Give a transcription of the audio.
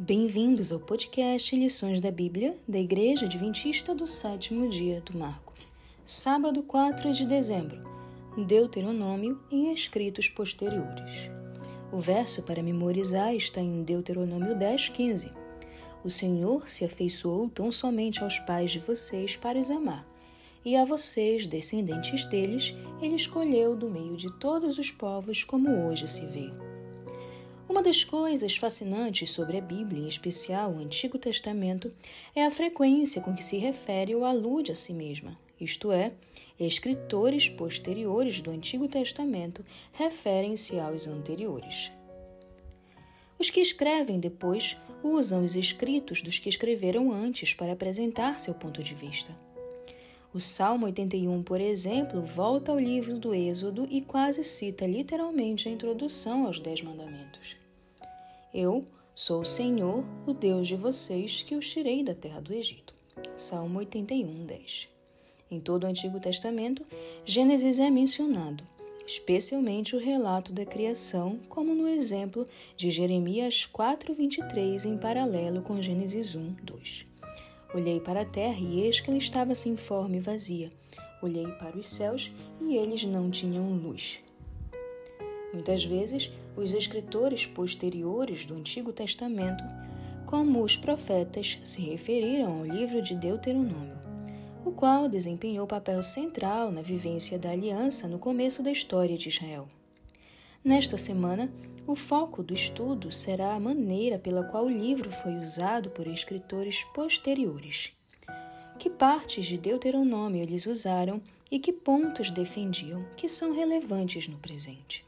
Bem-vindos ao podcast Lições da Bíblia da Igreja Adventista do Sétimo Dia do Marco. Sábado 4 de dezembro. Deuteronômio e escritos posteriores. O verso para memorizar está em Deuteronômio 10, 15. O Senhor se afeiçoou tão somente aos pais de vocês para os amar, e a vocês, descendentes deles, ele escolheu do meio de todos os povos, como hoje se vê. Uma das coisas fascinantes sobre a Bíblia, em especial o Antigo Testamento, é a frequência com que se refere ou alude a si mesma, isto é, escritores posteriores do Antigo Testamento referem-se aos anteriores. Os que escrevem depois usam os escritos dos que escreveram antes para apresentar seu ponto de vista. O Salmo 81, por exemplo, volta ao livro do Êxodo e quase cita literalmente a introdução aos Dez Mandamentos. Eu sou o Senhor, o Deus de vocês, que os tirei da terra do Egito. Salmo 81, 10. Em todo o Antigo Testamento, Gênesis é mencionado, especialmente o relato da criação, como no exemplo de Jeremias 4:23 em paralelo com Gênesis 1, 2. Olhei para a terra e eis que ela estava sem forma e vazia. Olhei para os céus e eles não tinham luz. Muitas vezes, os escritores posteriores do Antigo Testamento, como os profetas, se referiram ao livro de Deuteronômio, o qual desempenhou papel central na vivência da aliança no começo da história de Israel. Nesta semana, o foco do estudo será a maneira pela qual o livro foi usado por escritores posteriores. Que partes de Deuteronômio eles usaram e que pontos defendiam que são relevantes no presente.